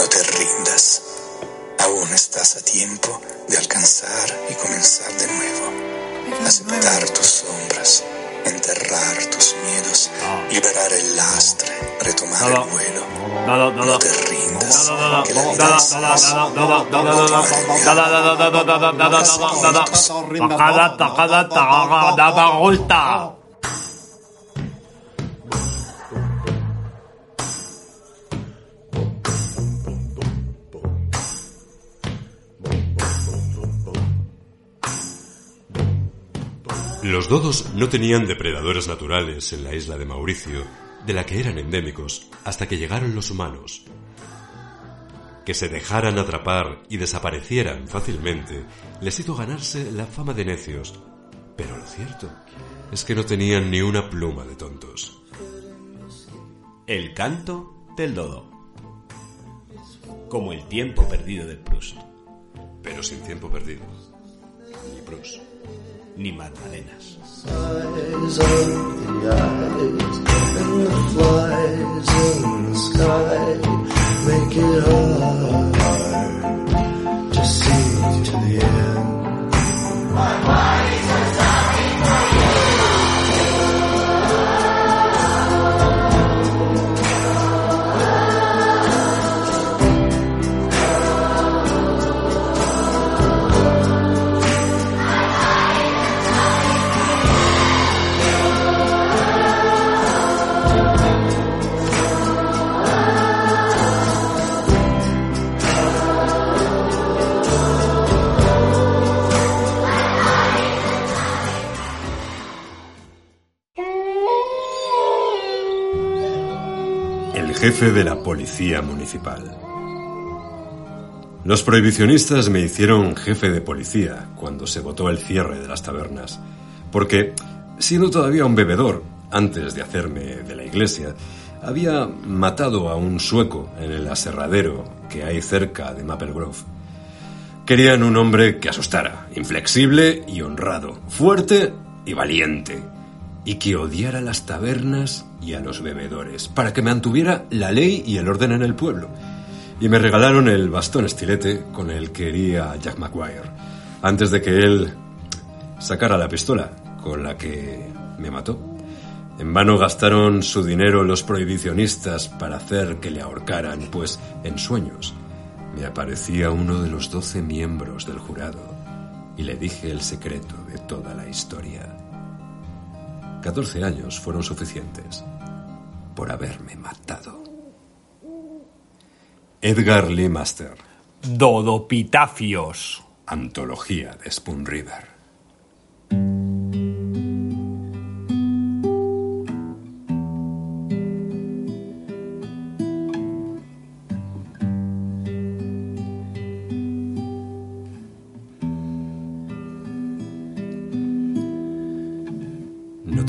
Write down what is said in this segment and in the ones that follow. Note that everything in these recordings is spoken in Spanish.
No te rindas. Aún estás a tiempo de alcanzar y comenzar de nuevo. Aceptar tus sombras, enterrar tus miedos, liberar el lastre, retomar el vuelo. No te rindas. Que la vida es nada, dodos no tenían depredadores naturales en la isla de Mauricio, de la que eran endémicos, hasta que llegaron los humanos. Que se dejaran atrapar y desaparecieran fácilmente les hizo ganarse la fama de necios, pero lo cierto es que no tenían ni una pluma de tontos. El canto del dodo. Como el tiempo perdido de Proust. Pero sin tiempo perdido. Ni Proust. Ni Magdalenas. Jefe de la policía municipal. Los prohibicionistas me hicieron jefe de policía cuando se votó el cierre de las tabernas, porque, siendo todavía un bebedor, antes de hacerme de la iglesia, había matado a un sueco en el aserradero que hay cerca de Maple Grove. Querían un hombre que asustara, inflexible y honrado, fuerte y valiente, y que odiara las tabernas y a los bebedores, para que mantuviera la ley y el orden en el pueblo. Y me regalaron el bastón estilete con el que hería Jack Maguire, antes de que él sacara la pistola con la que me mató. En vano gastaron su dinero los prohibicionistas para hacer que le ahorcaran, pues en sueños me aparecía uno de los doce miembros del jurado y le dije el secreto de toda la historia. Catorce años fueron suficientes por haberme matado. Edgar Lee Master, Dodopitafios. Antología de Spoon River.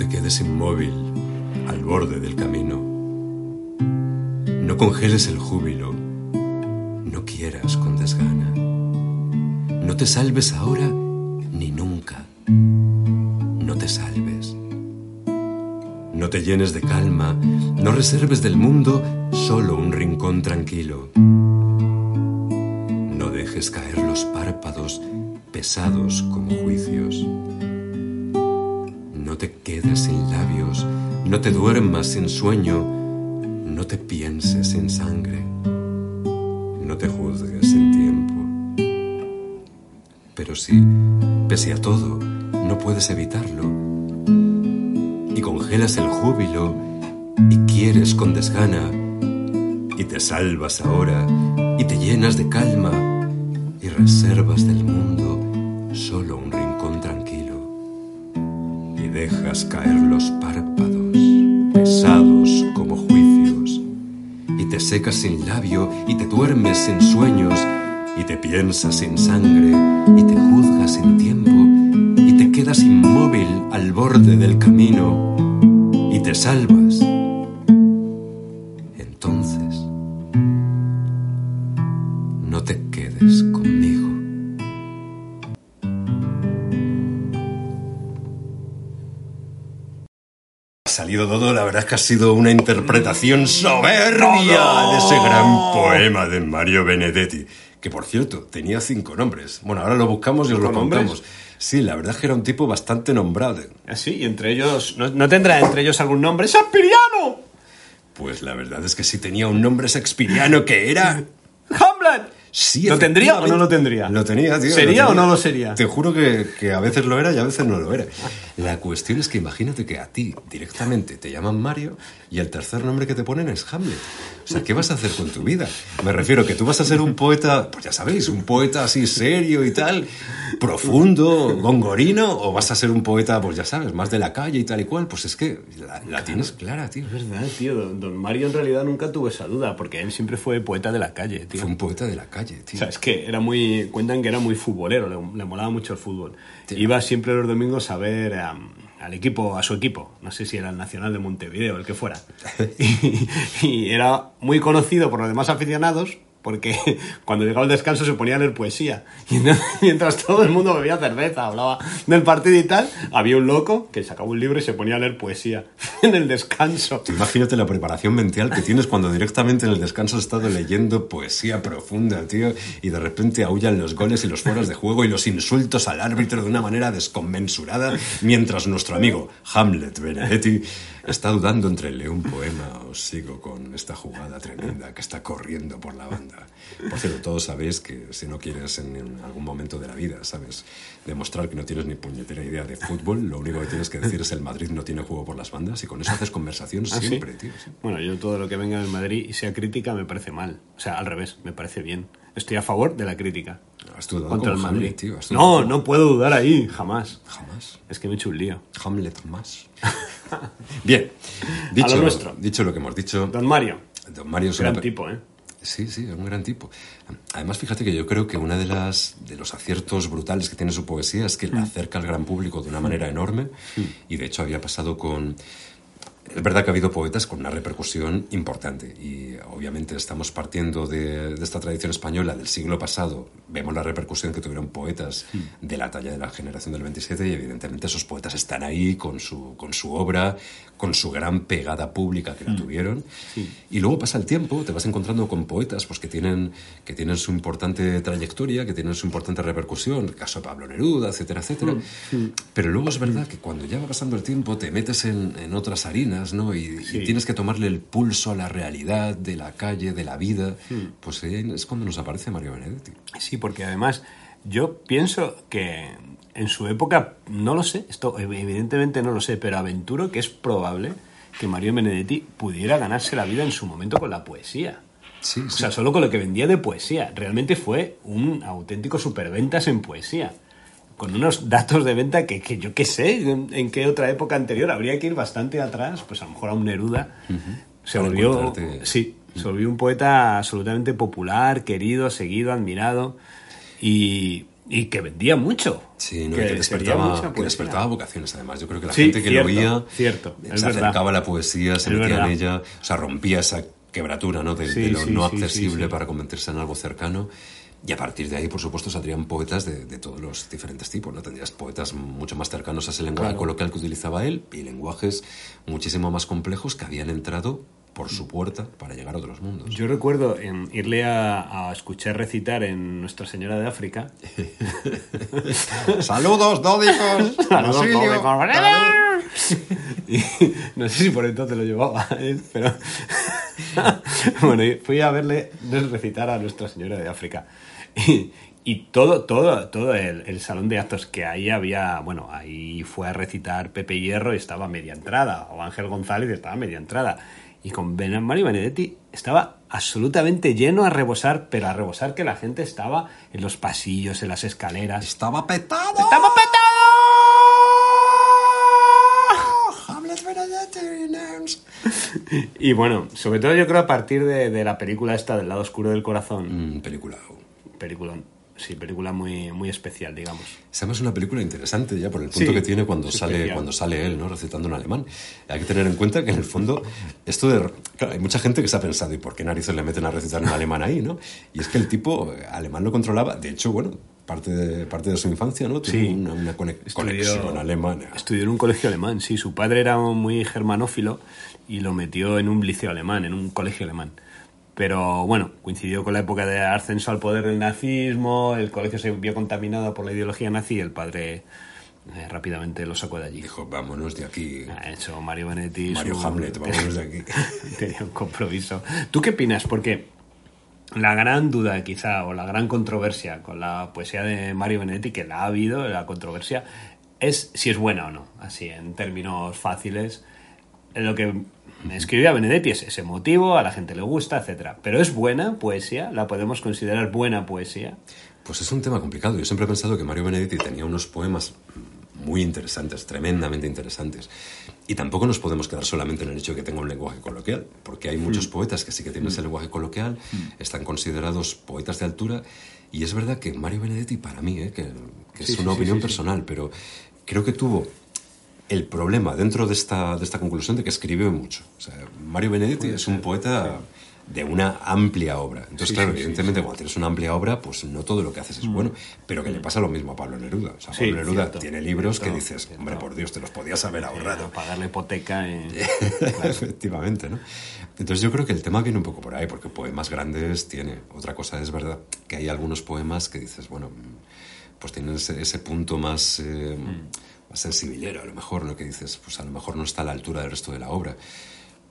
Te quedes inmóvil al borde del camino. No congeles el júbilo. No quieras con desgana. No te salves ahora ni nunca. No te salves. No te llenes de calma. No reserves del mundo solo un rincón tranquilo. No dejes caer los párpados pesados como juicios. No te duermas sin sueño, no te pienses sin sangre, no te juzgues sin tiempo. Pero si, pese a todo, no puedes evitarlo, y congelas el júbilo, y quieres con desgana, y te salvas ahora, y te llenas de calma, y reservas del mundo solo un rincón tranquilo y dejas caer los párpados, secas sin labio, y te duermes sin sueños, y te piensas sin sangre, y te juzgas sin tiempo, y te quedas inmóvil al borde del camino, y te salvas. Verdad es que ha sido una interpretación soberbia de ese gran poema de Mario Benedetti. Que por cierto, tenía cinco nombres. Bueno, ahora lo buscamos y os lo contamos. Sí, la verdad es que era un tipo bastante nombrado. Así, y entre ellos. ¿No, no tendrá entre ellos algún nombre? ¡Sampiriano! Pues la verdad es que sí tenía un nombre shakespeariano que era. ¡Hamlet! Sí, ¿Lo tendría o no lo tendría? Lo tenía, tío. ¿Sería lo o tenía. no lo sería? Te juro que, que a veces lo era y a veces no lo era. La cuestión es que imagínate que a ti directamente te llaman Mario y el tercer nombre que te ponen es Hamlet. O sea, ¿qué vas a hacer con tu vida? Me refiero que tú vas a ser un poeta, pues ya sabéis, un poeta así serio y tal, profundo, gongorino, o vas a ser un poeta, pues ya sabes, más de la calle y tal y cual. Pues es que la, la tienes clara, tío. Es verdad, tío. Don, don Mario en realidad nunca tuvo esa duda, porque él siempre fue poeta de la calle, tío. Fue un poeta de la calle, O tío. sea, es que era muy. Cuentan que era muy futbolero, le, le molaba mucho el fútbol. Iba siempre los domingos a ver am, al equipo, a su equipo. No sé si era el Nacional de Montevideo, el que fuera. Y, y era muy conocido por los demás aficionados. Porque cuando llegaba el descanso se ponía a leer poesía. Y mientras todo el mundo bebía cerveza, hablaba del partido y tal, había un loco que sacaba un libro y se ponía a leer poesía en el descanso. Imagínate la preparación mental que tienes cuando directamente en el descanso has estado leyendo poesía profunda, tío, y de repente aullan los goles y los fueras de juego y los insultos al árbitro de una manera desconmensurada, mientras nuestro amigo Hamlet Benedetti está dudando entre leo un poema o sigo con esta jugada tremenda que está corriendo por la banda. Por cierto, todos sabéis que si no quieres en algún momento de la vida, ¿sabes? Demostrar que no tienes ni puñetera idea de fútbol, lo único que tienes que decir es el Madrid no tiene juego por las bandas y con eso haces conversación ¿Ah, sí? siempre, tío. sí. Bueno, yo todo lo que venga del Madrid y sea crítica me parece mal. O sea, al revés, me parece bien. Estoy a favor de la crítica. Has dudado Contra el Madrid. Hamlet, tío. has No, no puedo dudar ahí, jamás. Jamás. Es que me he hecho un lío. Hamlet más. Bien. Dicho, A lo nuestro. dicho lo que hemos dicho, Don Mario, don Mario es gran una tipo, ¿eh? Sí, sí, es un gran tipo. Además, fíjate que yo creo que una de las de los aciertos brutales que tiene su poesía es que Mm. la acerca al gran público de una manera enorme y de hecho había pasado con es verdad que ha habido poetas con una repercusión importante y obviamente estamos partiendo de, esta tradición española del siglo pasado. Vemos la repercusión que tuvieron poetas de la talla de la generación del 27 y evidentemente esos poetas están ahí con su, con su obra, con su gran pegada pública que la tuvieron. Y luego pasa el tiempo, te vas encontrando con poetas pues, que, tienen, que tienen su importante trayectoria, que tienen su importante repercusión, el caso de Pablo Neruda, etcétera, etcétera. Pero luego es verdad que cuando ya va pasando el tiempo te metes en, en otras harinas ¿no? y, y Sí. tienes que tomarle el pulso a la realidad de la calle, de la vida. Pues ahí es cuando nos aparece Mario Benedetti. Sí, porque además yo pienso que en su época, no lo sé, esto evidentemente no lo sé, pero aventuro que es probable que Mario Benedetti pudiera ganarse la vida en su momento con la poesía. Sí, O sea, solo con lo que vendía de poesía. Realmente fue un auténtico superventas en poesía. Con unos datos de venta que, que yo qué sé, en, en qué otra época anterior habría que ir bastante atrás, pues a lo mejor a un Neruda. Se Para volvió, encontrarte- sí, se volvió un poeta absolutamente popular, querido, seguido, admirado y, y que vendía mucho. Sí, ¿no? que Y que despertaba, mucha que poesía. despertaba vocaciones, además. Yo creo que la Sí, gente que cierto, lo oía cierto, se es acercaba verdad. a la poesía, se Es metía verdad. en ella, o sea, rompía esa quebratura ¿no? de, Sí, de lo sí, no accesible para convertirse en algo cercano. Y a partir de ahí, por supuesto, saldrían poetas de, de todos los diferentes tipos. ¿no? Tendrías poetas mucho más cercanos a ese lenguaje Claro. coloquial que utilizaba él y lenguajes muchísimo más complejos que habían entrado por su puerta para llegar a otros mundos. Yo recuerdo en irle a, a escuchar recitar en Nuestra Señora de África. ¡Saludos, dódicos! Y no sé si por entonces lo llevaba, ¿eh? pero bueno, fui a verle recitar a Nuestra Señora de África. Y, y todo, todo, todo el, el salón de actos que ahí había, bueno, ahí fue a recitar Pepe Hierro y estaba media entrada, o Ángel González estaba media entrada. Y con Ben- Mario Benedetti estaba absolutamente lleno a rebosar, pero a rebosar que la gente estaba en los pasillos, en las escaleras. ¡Estaba petado! ¡Estaba petado! Hamlet Benedetti. Y bueno, sobre todo yo creo a partir de, de la película esta del lado oscuro del corazón. Mm, película. Película, sí, película muy, muy especial, digamos. Es una película interesante ya por el punto Sí, que tiene cuando sale, especial. cuando sale él, ¿no? Recitando en alemán. Hay que tener en cuenta que en el fondo, esto de. Claro, hay mucha gente que se ha pensado, ¿y por qué narices le meten a recitar en alemán ahí, no? Y es que el tipo eh, alemán lo controlaba. De hecho, bueno, parte de, parte de su infancia, ¿no? Tuvo Sí. una, una cone- Estudió- conexión alemana. Estudió en un colegio alemán, sí. Su padre era muy germanófilo y lo metió en un liceo alemán, en un colegio alemán. Pero bueno, coincidió con la época de ascenso al poder del nazismo, el colegio se vio contaminado por la ideología nazi y el padre eh, rápidamente lo sacó de allí. Dijo, vámonos de aquí. Ha hecho Mario Benedetti. Mario su- Hamlet, vámonos de aquí. tenía un compromiso. ¿Tú qué opinas? Porque la gran duda quizá o la gran controversia con la poesía de Mario Benedetti, que la ha habido, la controversia, es si es buena o no, así en términos fáciles. Lo que escribía Benedetti es, es emotivo, a la gente le gusta, etcétera. Pero es buena poesía, la podemos considerar buena poesía. Pues es un tema complicado. Yo siempre he pensado que Mario Benedetti tenía unos poemas muy interesantes, tremendamente interesantes. Y tampoco nos podemos quedar solamente en el hecho de que tenga un lenguaje coloquial, porque hay muchos poetas que sí que tienen ese lenguaje coloquial, están considerados poetas de altura, y es verdad que Mario Benedetti, para mí, ¿eh? que, que Sí, es una sí, opinión sí. personal, pero creo que tuvo el problema dentro de esta, de esta conclusión de que escribió mucho. O sea, Mario Benedetti es un poeta de una amplia obra. Entonces, Sí, claro, sí, sí, evidentemente, cuando tienes una amplia obra, pues no todo lo que haces es bueno. Pero que le pasa lo mismo a Pablo Neruda. O sea, Sí, Pablo Neruda cierto, tiene libros cierto, que dices, cierto. hombre, por Dios, te los podías haber ahorrado. Pagar la hipoteca. en- Efectivamente, ¿no? Entonces yo creo que el tema viene un poco por ahí, porque poemas grandes tiene. Otra cosa es verdad que hay algunos poemas que dices, bueno, mm, pues tienen ese, ese punto más, eh, más sensibilero, a lo mejor, ¿no? Que dices, pues a lo mejor no está a la altura del resto de la obra.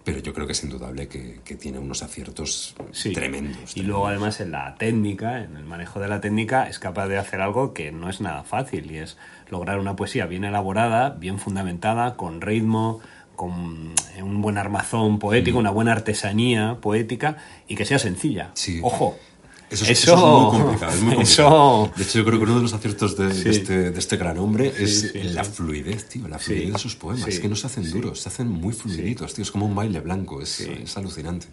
Pero yo creo que es indudable que, que tiene unos aciertos Sí. tremendos. Y luego además en la técnica, en el manejo de la técnica, es capaz de hacer algo que no es nada fácil y es lograr una poesía bien elaborada, bien fundamentada, con ritmo, con eh, un buen armazón poético, una buena artesanía poética y que sea sencilla. Sí. Ojo. Eso es, eso es muy complicado. Es muy complicado. eso- De hecho, yo creo que uno de los aciertos de, de Sí. este, de este gran hombre es sí, la sí. fluidez, tío. La fluidez Sí, de sus poemas. sí, es que no se hacen sí. duros, se hacen muy fluiditos, tío. Es como un baile blanco. Es, es alucinante.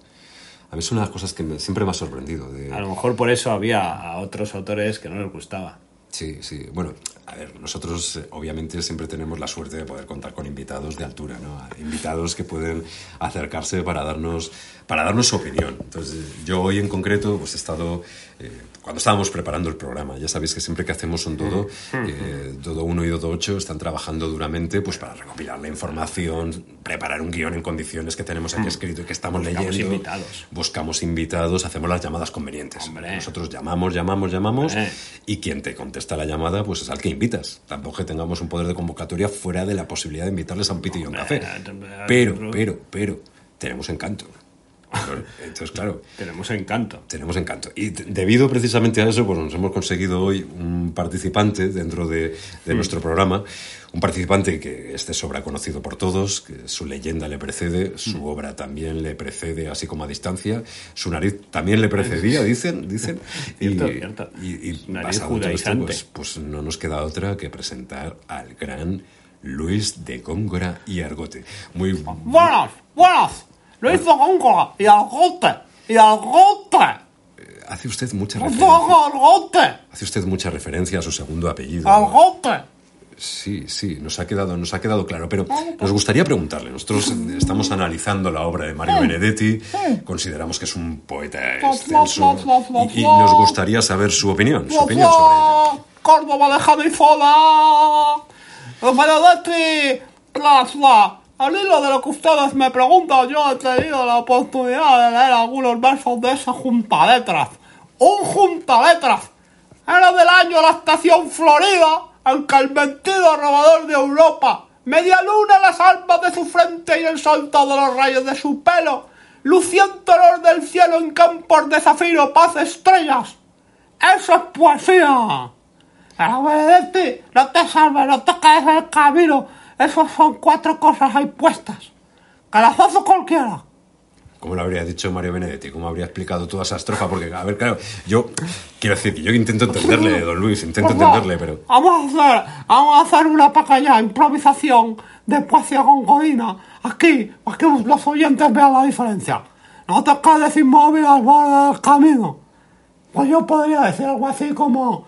A mí es una de las cosas que me- siempre me ha sorprendido. De, A lo mejor por eso había a otros autores que no les gustaba. Sí, sí. Bueno, a ver, nosotros eh, obviamente siempre tenemos la suerte de poder contar con invitados de altura, ¿no? Invitados que pueden acercarse para darnos, para darnos su opinión. Entonces, yo hoy en concreto pues he estado, eh, cuando estábamos preparando el programa, ya sabéis que siempre que hacemos un Dodo, eh, Dodo 1 y Dodo 8 están trabajando duramente pues para recopilar la información, preparar un guion en condiciones que tenemos aquí escrito y que estamos Buscamos leyendo. invitados. Buscamos invitados, hacemos las llamadas convenientes. Hombre. Nosotros llamamos, llamamos, llamamos Hombre. y quien te contesta la llamada, pues es al que invitas. Tampoco que tengamos un poder de convocatoria fuera de la posibilidad de invitarles a un a un café. Pero, pero, pero, tenemos encanto. Entonces, claro, Tenemos encanto. tenemos encanto. Y debido precisamente a eso, pues nos hemos conseguido hoy un participante dentro de, de nuestro programa, un participante que es de sobra conocido por todos, que su leyenda le precede, su obra también le precede, así como a distancia, su nariz también le precedía, dicen, dicen. Cierto, cierto. Y, y nariz esto, pues, pues no nos queda otra que presentar al gran Luis de Góngora y Argote. Muy Buenas, buenas. Lo hizo Góngora y Argote. Y Argote. hace usted mucha referencia. hizo Argote. Hace usted mucha referencia a su segundo apellido. Argote. Sí, sí, nos ha quedado, nos ha quedado claro, pero nos gustaría preguntarle. Nosotros eh, estamos analizando la obra de Mario Benedetti, consideramos que es un poeta extenso y, y nos gustaría saber su opinión, su opinión sobre ello. Córdoba de Janizola. Benedetti plasma. Al hilo de lo que ustedes me preguntan, yo he tenido la oportunidad de leer algunos versos de ese juntaletras. ¡Un juntaletras! Era del año la estación Florida, en que el mentido robador de Europa, media luna las almas de su frente y el salto de los rayos de su pelo, luciéndolos del cielo en campos de zafiro, paz estrellas. ¡Eso es poesía! Pero no te salves, no te en el camino. Esas son cuatro cosas ahí puestas. Hace cualquiera. ¿Cómo lo habría dicho Mario Benedetti? ¿Cómo habría explicado toda esa estrofa? Porque, a ver, claro, yo quiero decir que yo intento entenderle, don Luis, intento favor, entenderle, pero... Vamos a hacer, vamos a hacer una pequeña improvisación de poesía gongodina. Aquí, para que los oyentes vean la diferencia. No te quedes inmóvil al borde del camino. Pues yo podría decir algo así como...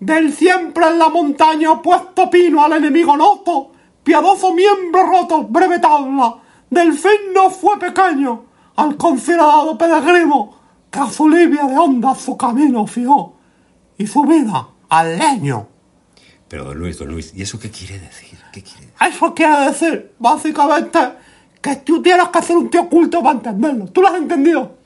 Del siempre en la montaña puesto pino al enemigo noto, piadoso miembro roto, breve tabla, del fin no fue pequeño, al considerado peregrino, que a su libia de onda su camino fió, y su vida al leño. Pero, don Luis, don Luis, ¿y eso qué quiere decir? ¿Qué quiere decir? Eso quiere decir, básicamente, que tú tienes que ser un tío culto para entenderlo. ¿Tú lo has entendido?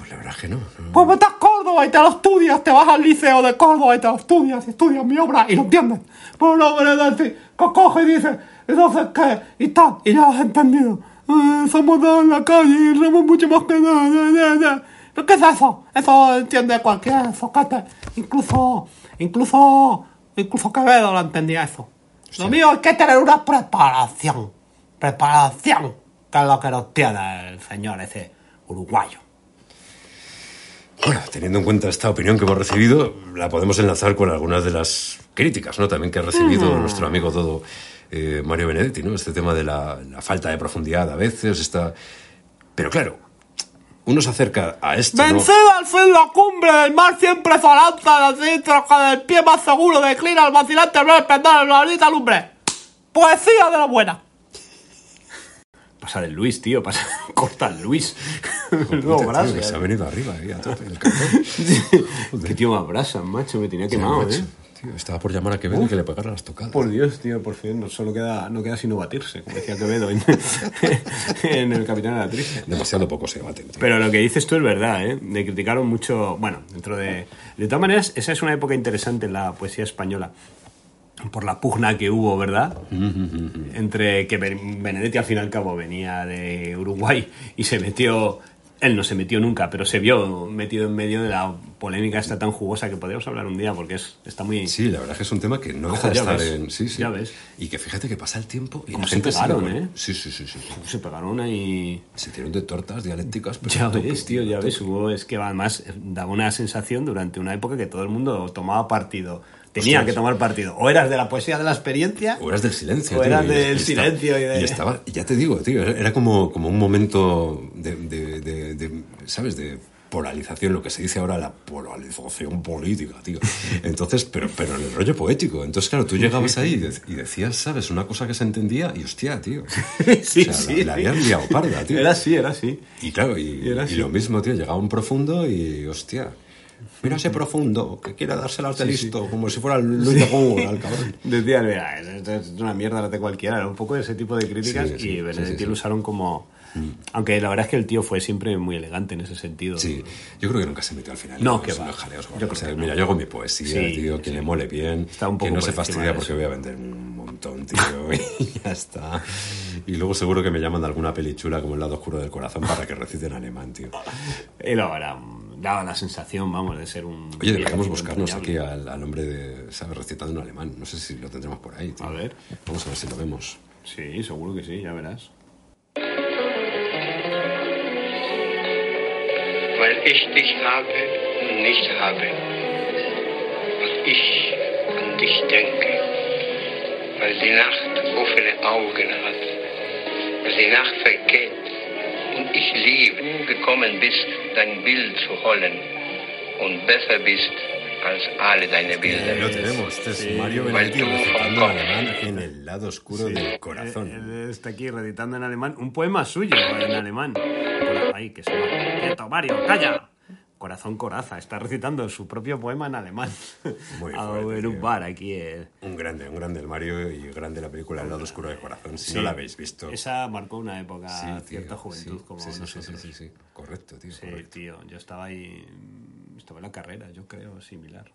Pues la verdad es que no. no. Pues vete a Córdoba y te lo estudias, te vas al liceo de Córdoba y te lo estudias, y estudias mi obra y lo entiendes. Pero no quiere decir que coge y dice, entonces qué, y tal, y ya lo has entendido. Eh, somos dos en la calle y somos mucho más que nada. na, na, na. ¿Pero qué es eso? Eso entiende cualquier soquete. Incluso, incluso, incluso Quevedo lo entendía eso. Lo mío hay que tener una preparación. Preparación. Que es lo que nos tiene el señor ese uruguayo. Bueno, teniendo en cuenta esta opinión que hemos recibido, la podemos enlazar con algunas de las críticas, ¿no? También que ha recibido nuestro amigo todo eh, Mario Benedetti, ¿no? Este tema de la, la falta de profundidad a veces, está... Pero claro, uno se acerca a esto, ¿no? Vencida al fin la cumbre del mar siempre se lanza la citra con el pie más seguro declina al vacilante ver pendar la bonita lumbre. Poesía de la buena. Pasa del Luis, tío, pasa. Corta el Luis. Tío, brasa, que se ha eh. venido arriba ahí a el. Qué tío más brasa, macho, me tenía Tío, quemado, macho, eh. tío, estaba por llamar a Quevedo y que le pegara las tocadas. Por Dios, tío, por fin, no solo queda, no queda sino batirse, como decía Quevedo en, en El Capitán de la Triste. Demasiado poco se baten, tío. Pero lo que dices tú es verdad, ¿eh? De criticaron mucho, bueno, dentro de... De todas maneras, esa es una época interesante en la poesía española. Por la pugna que hubo, ¿verdad? Entre que Ben- Benedetti al fin y al cabo venía de Uruguay y se metió... Él no se metió nunca, pero se vio metido en medio de la polémica esta tan jugosa que podríamos hablar un día porque es, está muy... Sí, la verdad es que es un tema que no deja de estar ves, en... Sí, sí. ya ves. Y que fíjate que pasa el tiempo y Como la se gente pegaron, con- ¿eh? Sí, sí, sí, sí. Se pegaron ahí... Se hicieron de tortas dialécticas. pero Ya tope, ves, tío, ya ves. Hubo, es que además eh, daba una sensación durante una época que todo el mundo tomaba partido. Tenía que tomar partido. O eras de la poesía de la experiencia. O eras del silencio. O tío, eras y- del y silencio y de- estaba, ya te digo, tío, era como, como un momento de- de, ¿sabes? De polarización, lo que se dice ahora la polarización política, tío. Entonces, pero, pero en el rollo poético. Entonces, claro, tú llegabas ahí y, de- y decías, ¿sabes? Una cosa que se entendía y hostia, tío. sí, O sea, sí. La, la habían liado parda, tío. Era así, era así. Y claro, y, Y era y así. lo mismo, tío, llegaba un profundo y hostia. Mira ese profundo que quiere dárselas de listo, como si fuera Luis de Góngora, al cabrón. Decían, mira, esto es una mierda, la de cualquiera. Era un poco ese tipo de críticas Sí, sí, y sí, Benedetti sí, sí. lo usaron como... Aunque la verdad es que el tío fue siempre muy elegante en ese sentido. Sí, yo creo que nunca se metió al final. No, que va. jaleos, Yo gordos. creo O sea, que no. Mira, yo hago mi poesía, Sí, tío, que sí. le mole bien, Está un que no se fastidia porque voy a vender un montón, tío, y ya está. Y luego seguro que me llaman de alguna pelichula como El lado oscuro del corazón para que recite en alemán, tío. Y luego era, daba la sensación, vamos, de ser un... Oye, deberíamos buscarnos aquí al hombre de, ¿sabes? Recitando en alemán. No sé si lo tendremos por ahí, tío. A ver. Vamos a ver si lo vemos. Sí, seguro que sí, ya verás. Ich dich habe und nicht habe. Und ich an dich denke, weil die Nacht offene Augen hat, weil die Nacht vergeht und ich liebe, du gekommen bist, dein Bild zu holen und besser bist als alle deine Bilder. Lo tenemos, este es Mario Benedetti recitando en alemán en el lado oscuro del corazón. Él, él está aquí recitando en alemán un poema suyo en alemán. Ay, que se va. Quieto, Mario, calla. Corazón Coraza, está recitando su propio poema en alemán. Muy Ah, fuerte, en un tío. bar aquí. eh. Un grande, un grande el Mario y grande la película El lado oscuro del corazón. Si Sí. no la habéis visto. Esa marcó una época, Sí, tío, cierta juventud sí, como sí, sí, sí, nosotros. Sí, sí, sí. Correcto, tío. Sí, correcto. tío, yo estaba ahí. Estaba en la carrera, yo creo, similar.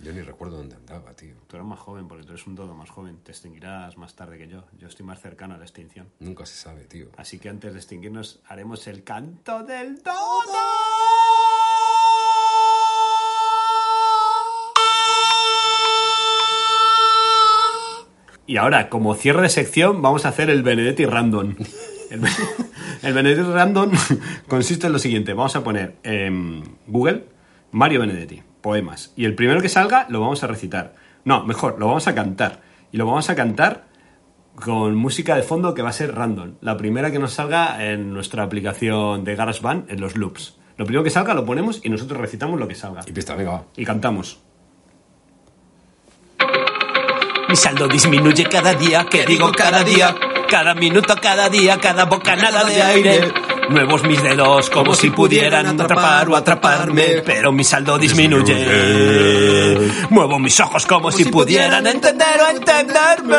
Yo ni recuerdo dónde andaba, tío. Tú eres más joven, porque tú eres un todo más joven. Te extinguirás más tarde que yo. Yo estoy más cercano a la extinción. Nunca se sabe, tío. Así que antes de extinguirnos, haremos el canto del todo. Y ahora, como cierre de sección, vamos a hacer el Benedetti Random. El, el Benedetti Random consiste en lo siguiente. Vamos a poner en Google Mario Benedetti, poemas. Y el primero que salga lo vamos a recitar. No, mejor, lo vamos a cantar. Y lo vamos a cantar con música de fondo que va a ser random. La primera que nos salga en nuestra aplicación de GarageBand en los loops. Lo primero que salga lo ponemos y nosotros recitamos lo que salga. Y pista, venga, va. Y cantamos. Mi saldo disminuye cada día, que digo cada día, cada minuto, cada día, cada bocanada de aire. Nuevos mis dedos como si pudieran atrapar o atraparme, pero mi saldo disminuye. Muevo mis ojos como si pudieran entender o entenderme,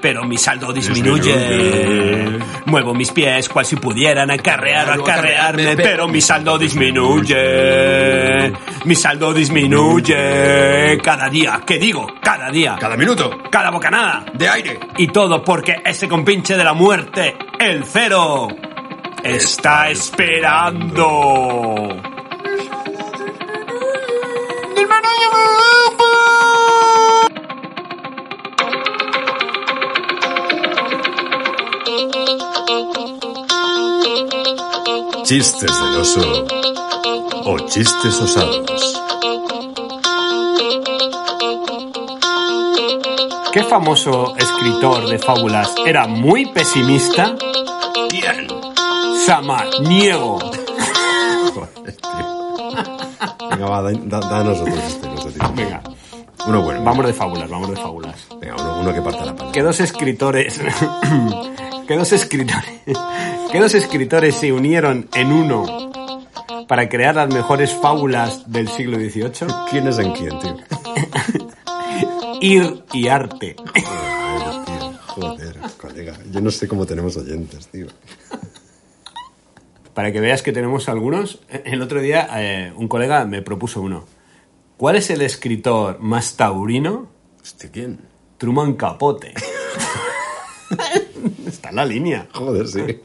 pero mi saldo disminuye. Muevo mis pies cual si pudieran acarrear o acarrearme, pero mi saldo disminuye. Mi saldo disminuye cada día. ¿Qué digo? Cada día. Cada minuto Cada bocanada. de aire. Y todo porque ese compinche de la muerte, el cero, está esperando. Chistes del oso o chistes osados. ¿Qué famoso escritor de fábulas era muy pesimista? ¿Quién? Samaniego. Venga, va, da, da- danos otro chiste, otro tipo. Venga, Uno bueno. vamos de fábulas, vamos de fábulas. Venga, uno, uno que parta la pala. Que dos escritores... que dos escritores... que dos escritores se unieron en uno para crear las mejores fábulas del siglo XVIII. ¿Quién es en quién, tío? Ir y arte. Joder, tío. Joder, colega. Yo no sé cómo tenemos oyentes, tío. Para que veas que tenemos algunos, el otro día eh, un colega me propuso uno. ¿Cuál es el escritor más taurino? Hostia, ¿quién? Truman Capote. Está en la línea. Joder, sí.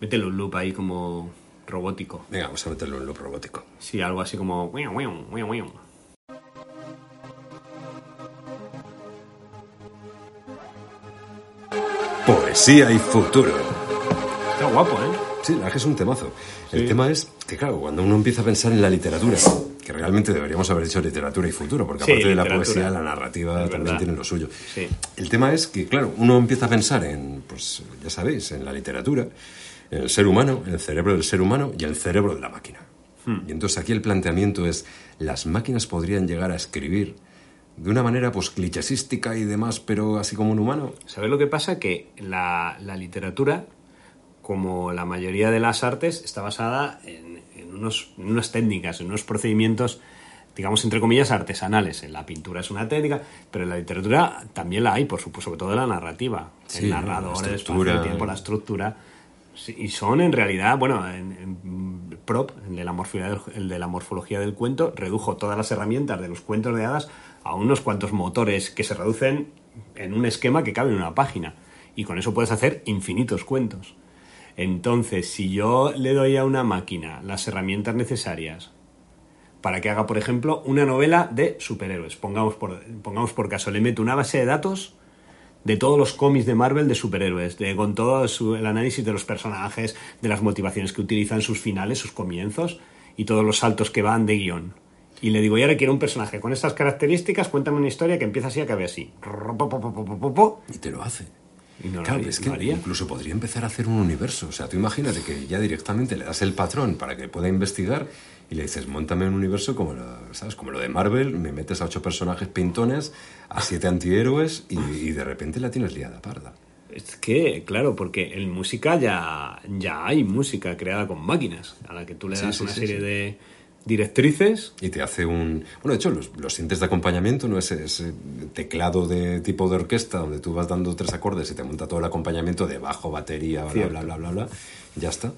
Métele un loop ahí como robótico. Venga, vamos a meterlo en lo robótico. Sí, algo así como... Poesía y futuro. Está guapo, ¿eh? Sí, la verdad que es un temazo. El tema es que, claro, cuando uno empieza a pensar en la literatura, que realmente deberíamos haber dicho literatura y futuro, porque Sí, aparte de la poesía, la narrativa Es también tiene lo suyo. Sí. El tema es que, claro, uno empieza a pensar en, pues ya sabéis, en la literatura, en el ser humano, en el cerebro del ser humano y el cerebro de la máquina. Hmm. Y entonces aquí el planteamiento es, las máquinas podrían llegar a escribir de una manera pues clichésística y demás, pero así como un humano. ¿Sabes lo que pasa? Que la, la literatura, como la mayoría de las artes, está basada en, en unos, en unas técnicas, en unos procedimientos, digamos, entre comillas, artesanales. En la pintura es una técnica, pero en la literatura también la hay, por supuesto, sobre todo en la narrativa. Sí, el narrador, el espacio, el tiempo, la estructura. Y son en realidad, bueno, en, en Prop, el de, la morfología del, el de la morfología del cuento, redujo todas las herramientas de los cuentos de hadas a unos cuantos motores que se reducen en un esquema que cabe en una página. Y con eso puedes hacer infinitos cuentos. Entonces, si yo le doy a una máquina las herramientas necesarias para que haga, por ejemplo, una novela de superhéroes, pongamos por, pongamos por caso, le meto una base de datos de todos los cómics de Marvel de superhéroes, con todo el análisis de los personajes, de las motivaciones que utilizan, sus finales, sus comienzos y todos los saltos que van de guion. Y le digo, y ahora quiero un personaje con estas características, cuéntame una historia que empieza así y acabe así. Y te lo hace. Y no lo claro, haría, es que haría. incluso podría empezar a hacer un universo. O sea, tú imagínate que ya directamente le das el patrón para que pueda investigar y le dices, montame un universo como lo, ¿sabes? como lo de Marvel, me metes a ocho personajes pintones, a siete antihéroes y, y de repente la tienes liada parda. Es que, claro, porque en música ya, ya hay música creada con máquinas, a la que tú le das sí, una sí, serie de directrices. Y te hace un... Bueno, de hecho, los, los sintes de acompañamiento, ¿no? Ese, ese teclado de tipo de orquesta donde tú vas dando tres acordes y te monta todo el acompañamiento de bajo, batería, bla, bla, bla, bla, bla, ya está.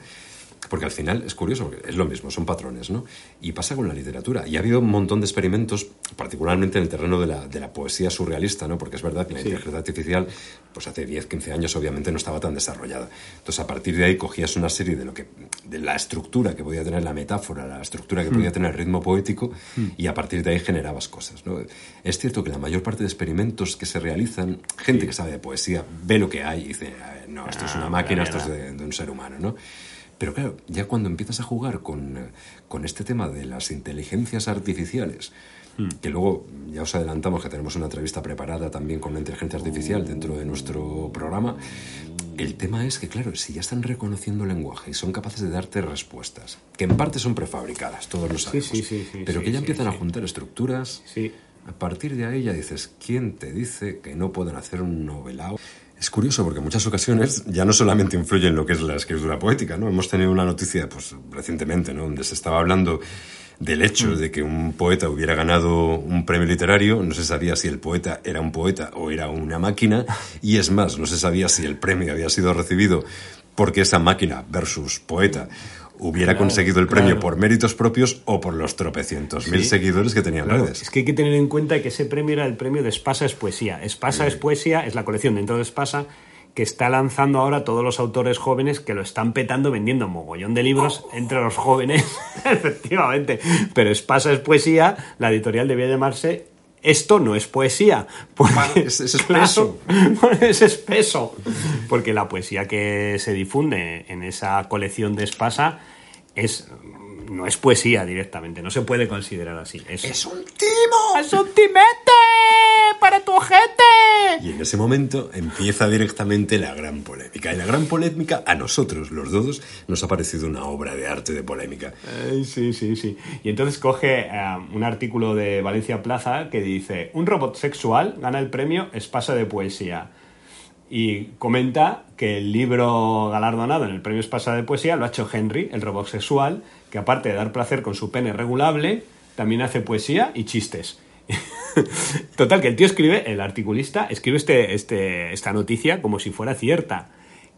Porque al final es curioso, porque es lo mismo, son patrones, ¿no? Y pasa con la literatura. Y ha habido un montón de experimentos, particularmente en el terreno de la, de la poesía surrealista, ¿no? Porque es verdad que la inteligencia artificial, pues hace 10, 15 años obviamente no estaba tan desarrollada. Entonces a partir de ahí cogías una serie de lo que, de la estructura que podía tener la metáfora, la estructura que podía tener el ritmo poético, y a partir de ahí generabas cosas, ¿no? Es cierto que la mayor parte de experimentos que se realizan, gente que sabe de poesía ve lo que hay y dice, "A ver, no, esto es una máquina, esto es de, de un ser humano, ¿no? Pero claro, ya cuando empiezas a jugar con, eh, con este tema de las inteligencias artificiales, que luego ya os adelantamos que tenemos una entrevista preparada también con una inteligencia artificial dentro de nuestro programa, el tema es que, claro, si ya están reconociendo el lenguaje y son capaces de darte respuestas, que en parte son prefabricadas, todos lo sabemos, sí, sí, sí, pero que ya empiezan a juntar estructuras, Sí. a partir de ahí ya dices, ¿quién te dice que no pueden hacer un novelado Es curioso porque en muchas ocasiones ya no solamente influye en lo que es la escritura poética, ¿no? Hemos tenido una noticia, pues, recientemente, ¿no? Donde se estaba hablando del hecho de que un poeta hubiera ganado un premio literario, no se sabía si el poeta era un poeta o era una máquina, y es más, no se sabía si el premio había sido recibido porque esa máquina versus poeta hubiera conseguido el premio por méritos propios o por los tropecientos mil seguidores que tenía en Claro, redes. es que hay que tener en cuenta que ese premio era el premio de Espasa es Poesía. Espasa es Poesía es la colección dentro de Espasa que está lanzando ahora todos los autores jóvenes que lo están petando vendiendo mogollón de libros entre los jóvenes, efectivamente. Pero Espasa es Poesía, la editorial debía llamarse Esto no es poesía. Porque, es- es espeso. Claro, es espeso. Porque la poesía que se difunde en esa colección de Espasa es no es poesía directamente, no se puede considerar así. Es, un timo! ¡Es un timete! ¡Para tu ojete! Y en ese momento empieza directamente la gran polémica. Y la gran polémica a nosotros, los dos, nos ha parecido una obra de arte de polémica. Ay, sí, sí, sí. Y entonces coge eh, un artículo de Valencia Plaza que dice, un robot sexual gana el premio Espasa de Poesía. Y comenta que el libro galardonado en el premio Espasa de Poesía lo ha hecho Henry, el robot sexual, que aparte de dar placer con su pene regulable, también hace poesía y chistes. Total, que el tío escribe, el articulista, escribe este, este, esta noticia como si fuera cierta.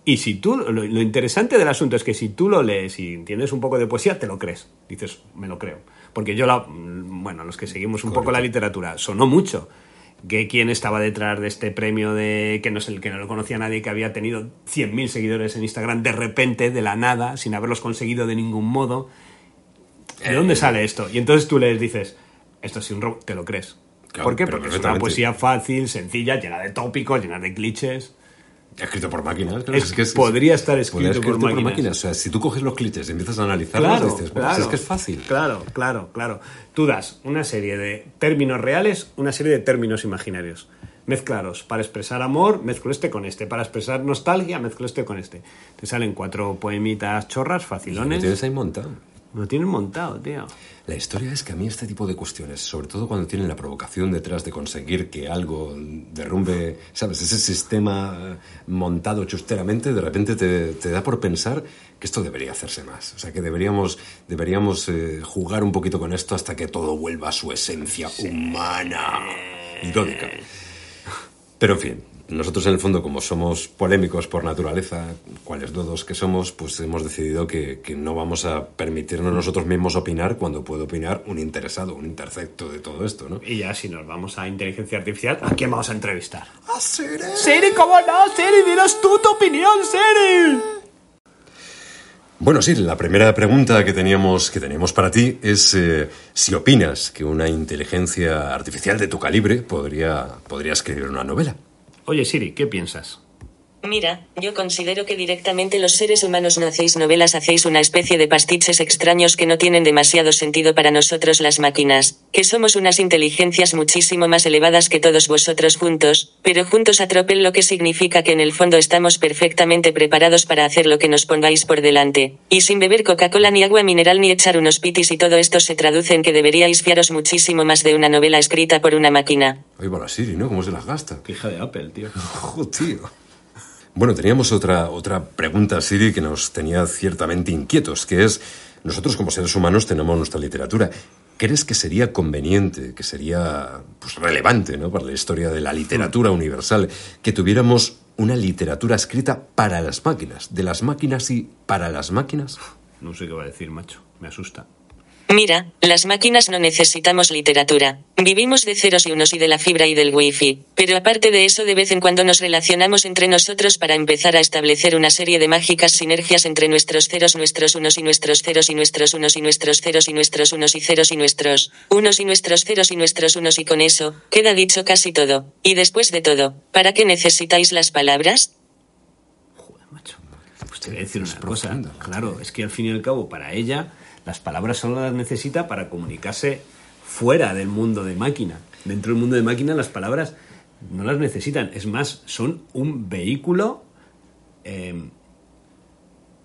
Y si tú, lo, lo interesante del asunto es que si tú lo lees y entiendes un poco de poesía, te lo crees. Dices, me lo creo. Porque yo, la, bueno, los que seguimos un poco la literatura, sonó mucho que quién estaba detrás de este premio de que no es el que no lo conocía nadie, que había tenido 100.000 seguidores en Instagram de repente, de la nada, sin haberlos conseguido de ningún modo. ¿De dónde sale esto? Y entonces tú les dices, esto es un robot, te lo crees. Claro, ¿Por qué? Porque es una poesía fácil, sencilla, llena de tópicos, llena de clichés. Escrito por máquinas. claro, Es- podría estar escrito por máquinas. máquinas. O sea, si tú coges los clichés y empiezas a analizarlos, Claro, dices, "Bueno, claro. es que es fácil. Claro, claro, claro. Tú das una serie de términos reales, una serie de términos imaginarios. Mezclaros. Para expresar amor, mezclo este con este. Para expresar nostalgia, mezclo este con este. Te salen cuatro poemitas chorras, Lo facilones. tienes ahí montado. Lo tienen montado, tío. La historia es que a mí este tipo de cuestiones, sobre todo cuando tienen la provocación detrás de conseguir que algo derrumbe, ¿sabes? Ese sistema eh, montado chusteramente, de repente te, te da por pensar que esto debería hacerse más. O sea, que deberíamos, deberíamos eh, jugar un poquito con esto hasta que todo vuelva a su esencia humana, irónica. Pero en fin, nosotros en el fondo, como somos polémicos por naturaleza, cuales dodos que somos, pues hemos decidido que, que no vamos a permitirnos nosotros mismos opinar cuando puede opinar un interesado, un intercepto de todo esto, ¿no? Y ya si nos vamos a inteligencia artificial, ¿a quién vamos a entrevistar? Siri, ¿cómo no? Siri, dinos tú tu opinión, Siri. Bueno, sí, la primera pregunta que teníamos, que teníamos para ti es eh, si opinas que una inteligencia artificial de tu calibre podría, podría escribir una novela. Oye, Siri, ¿qué piensas? Mira, yo considero que directamente los seres humanos no hacéis novelas, hacéis una especie de pastiches extraños que no tienen demasiado sentido para nosotros las máquinas, que somos unas inteligencias muchísimo más elevadas que todos vosotros juntos, pero juntos a tropel lo que significa que en el fondo estamos perfectamente preparados para hacer lo que nos pongáis por delante, y sin beber Coca-Cola ni agua mineral ni echar unos pitis y todo esto se traduce en que deberíais fiaros muchísimo más de una novela escrita por una máquina. Ahí va la Siri, ¿no? ¿Cómo se las gasta? Qué hija de Apple, tío. Jo, tío. Bueno, teníamos otra, otra pregunta, Siri, que nos tenía ciertamente inquietos, que es, nosotros como seres humanos tenemos nuestra literatura. ¿Crees que sería conveniente, que sería pues, relevante ¿no? para la historia de la literatura universal, que tuviéramos una literatura escrita para las máquinas, de las máquinas y para las máquinas? No sé qué va a decir, macho. Me asusta. Mira, las máquinas no necesitamos literatura. Vivimos de ceros y unos y de la fibra y del wifi. Pero aparte de eso, de vez en cuando nos relacionamos entre nosotros para empezar a establecer una serie de mágicas sinergias entre nuestros ceros, nuestros unos y nuestros ceros y nuestros unos y nuestros ceros y nuestros unos y ceros y nuestros unos y nuestros ceros y nuestros unos y con eso, queda dicho casi todo. Y después de todo, ¿para qué necesitáis las palabras? Joder, macho. Pues te voy a decir una cosa. Claro, es que al fin y al cabo, para ella, las palabras solo las necesita para comunicarse fuera del mundo de máquina. Dentro del mundo de máquina, las palabras no las necesitan. Es más, son un vehículo eh,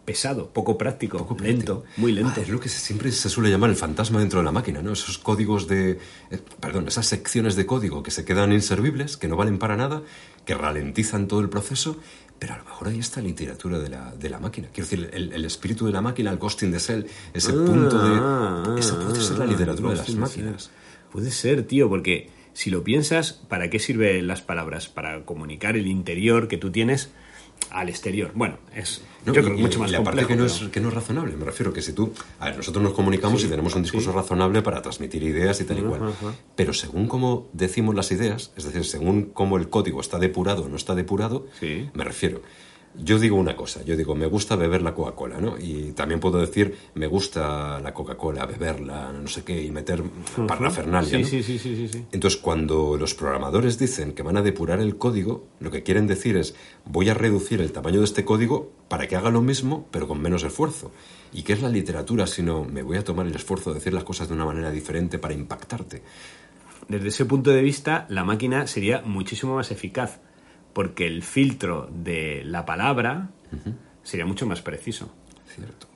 pesado, poco práctico, Poco lento, práctico. muy lento. Ah, es lo que siempre se suele llamar el fantasma dentro de la máquina, ¿no? Esos códigos de... eh, perdón, esas secciones de código que se quedan inservibles, que no valen para nada, que ralentizan todo el proceso, pero a lo mejor ahí está la literatura de la, de la máquina. Quiero decir, el, el espíritu de la máquina, el Ghost in the Shell, ese punto Ah, de... Esa puede ser la ah, literatura de las máquinas. Puede ser, tío, porque si lo piensas, ¿para qué sirven las palabras? Para comunicar el interior que tú tienes al exterior. Bueno, es No, yo creo y- mucho más y aparte complejo. que no, es, que no es razonable, me refiero que si tú... A ver, nosotros nos comunicamos y tenemos un discurso razonable para transmitir ideas y tal y cual. Pero según cómo decimos las ideas, es decir, según cómo el código está depurado o no está depurado, Sí. me refiero... Yo digo una cosa, yo digo, me gusta beber la Coca-Cola, ¿no? Y también puedo decir, me gusta la Coca-Cola, beberla, no sé qué, y meter parrafernalia, Sí, ¿no? sí, sí, sí, sí, sí. Entonces, cuando los programadores dicen que van a depurar el código, lo que quieren decir es, voy a reducir el tamaño de este código para que haga lo mismo, pero con menos esfuerzo. ¿Y qué es la literatura sino me voy a tomar el esfuerzo de decir las cosas de una manera diferente para impactarte? Desde ese punto de vista, la máquina sería muchísimo más eficaz, porque el filtro de la palabra sería mucho más preciso. ¿Cierto?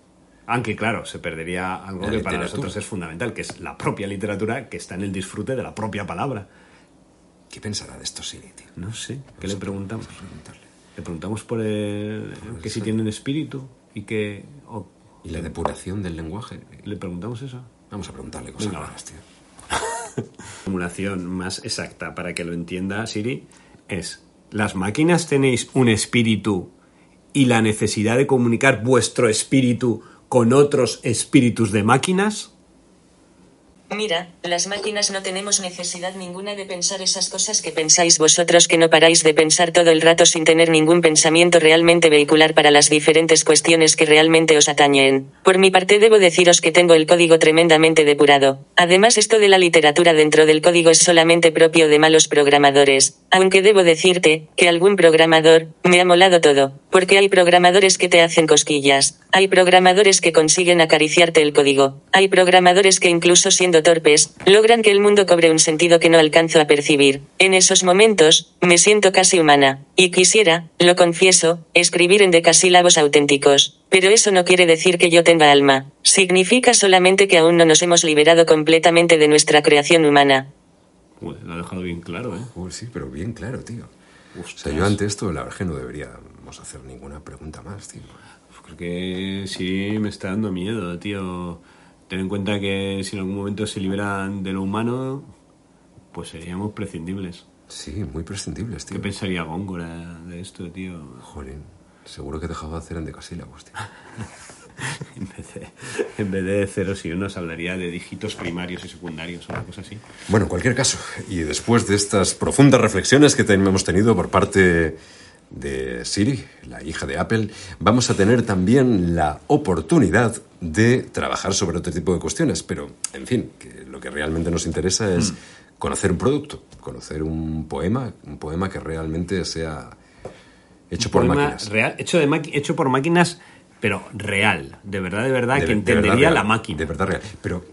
Aunque, claro, se perdería algo La que para nosotros es fundamental, que es la propia literatura que está en el disfrute de la propia palabra. ¿Qué pensará de esto Siri, tío? No sé, ¿qué le preguntamos? Le preguntamos por el, que si tienen espíritu y que... ¿Y la depuración del lenguaje? ¿Le preguntamos eso? Vamos a preguntarle cosas Venga, raras, tío. formulación más exacta para que lo entienda Siri es, ¿las máquinas tenéis un espíritu y la necesidad de comunicar vuestro espíritu con otros espíritus de máquinas? Mira, las máquinas no tenemos necesidad ninguna de pensar esas cosas que pensáis vosotros que no paráis de pensar todo el rato sin tener ningún pensamiento realmente vehicular para las diferentes cuestiones que realmente os atañen. Por mi parte debo deciros que tengo el código tremendamente depurado. Además esto de la literatura dentro del código es solamente propio de malos programadores, aunque debo decirte, que algún programador, me ha molado todo, porque hay programadores que te hacen cosquillas, hay programadores que consiguen acariciarte el código, hay programadores que incluso siendo torpes, logran que el mundo cobre un sentido que no alcanzo a percibir. En esos momentos, me siento casi humana, y quisiera, lo confieso, escribir en decasílabos auténticos. Pero eso no quiere decir que yo tenga alma, significa solamente que aún no nos hemos liberado completamente de nuestra creación humana. Uy, lo ha dejado bien claro, ¿eh? Joder, sí, pero bien claro, tío. O sea, yo ante esto, la verdad es que no deberíamos hacer ninguna pregunta más, tío. Creo que sí me está dando miedo, tío. Ten en cuenta que si en algún momento se liberan de lo humano, pues seríamos prescindibles. Sí, muy prescindibles, ¿Qué tío. pensaría Góngora de esto, tío? Jolín, seguro que dejaba de hacer en decasílabos, tío. En vez, de, en vez de ceros y unos hablaría de dígitos primarios y secundarios o una cosa así. Bueno, en cualquier caso, y después de estas profundas reflexiones que hemos tenido por parte de Siri, la hija de Apple, vamos a tener también la oportunidad de trabajar sobre otro tipo de cuestiones. Pero, en fin, que lo que realmente nos interesa es conocer un producto, conocer un poema, un poema que realmente sea hecho por Poema máquinas. real, hecho, de maqui- hecho por máquinas, pero real. De verdad, de verdad, De- que de verdad entendería real, la máquina. De verdad real. Pero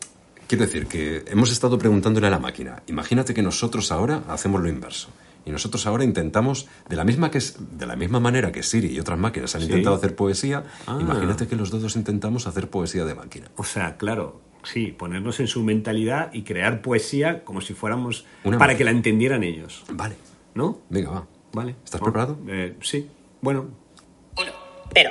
quiero decir que hemos estado preguntándole a la máquina. Imagínate que nosotros ahora hacemos lo inverso. Y nosotros ahora intentamos, de la misma, que, es- de la misma manera que Siri y otras máquinas han Sí. intentado hacer poesía, Ah. imagínate que los dos intentamos hacer poesía de máquina. O sea, claro, sí, ponernos en su mentalidad y crear poesía como si fuéramos Una para máquina. que la entendieran ellos, Vale, ¿no? venga, va. Vale. ¿Estás Ah, preparado? eh, sí. Bueno, Pero,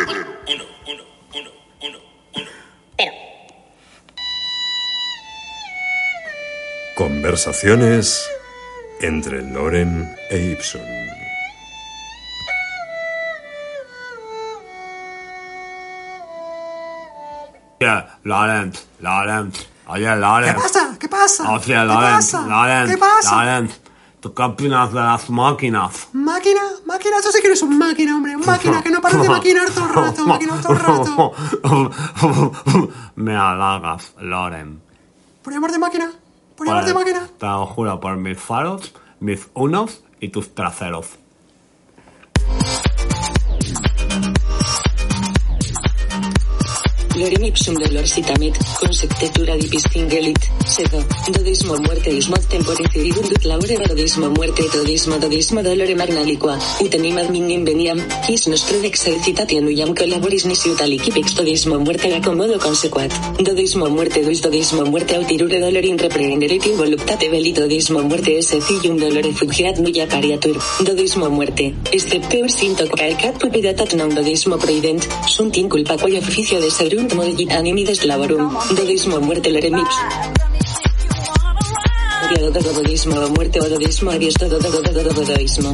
Conversaciones entre Loren e Ibsen. ya, Laurent, Laurent, oye, Laurent. ¿Qué pasa? ¿Qué pasa? Hostia, ¿Qué Laurent, pasa? Laurent, ¿Qué pasa? Laurent. ¿Tú qué opinas de las máquinas? ¿Máquina? ¿Máquina? Eso sí que eres un máquina, hombre. Un máquina que no paras de maquinar todo el rato. Maquinar todo el rato. Me halagas, Loren. Por llamar de máquina. Por máquina. Te lo juro por mis faros, mis unos y tus traseros. Lorem ipsum dolor citamet, consectetura dipistingelit, sedo, dodismo muerte ismod tempore ciribundut laure dodismo muerte dodismo dodismo dolore magnaliqua, utenimad minim veniam, quis nostro exercitatio nuyam collaboris nisi utaliquipex dodismo muerte acomodo consequat, dodismo muerte duis dodismo muerte autirure dolorin reprehenderetim voluptate veli dodismo muerte esse filium dolore fugiat nuya cariatur, dodismo muerte, excepteur sinto calcat pupidatat non dodismo proident, sunt in culpa quae officio de serunt modigit animides laborum, dodismo muerte leremips. Dodismo muerte o dodismo adiós dodismo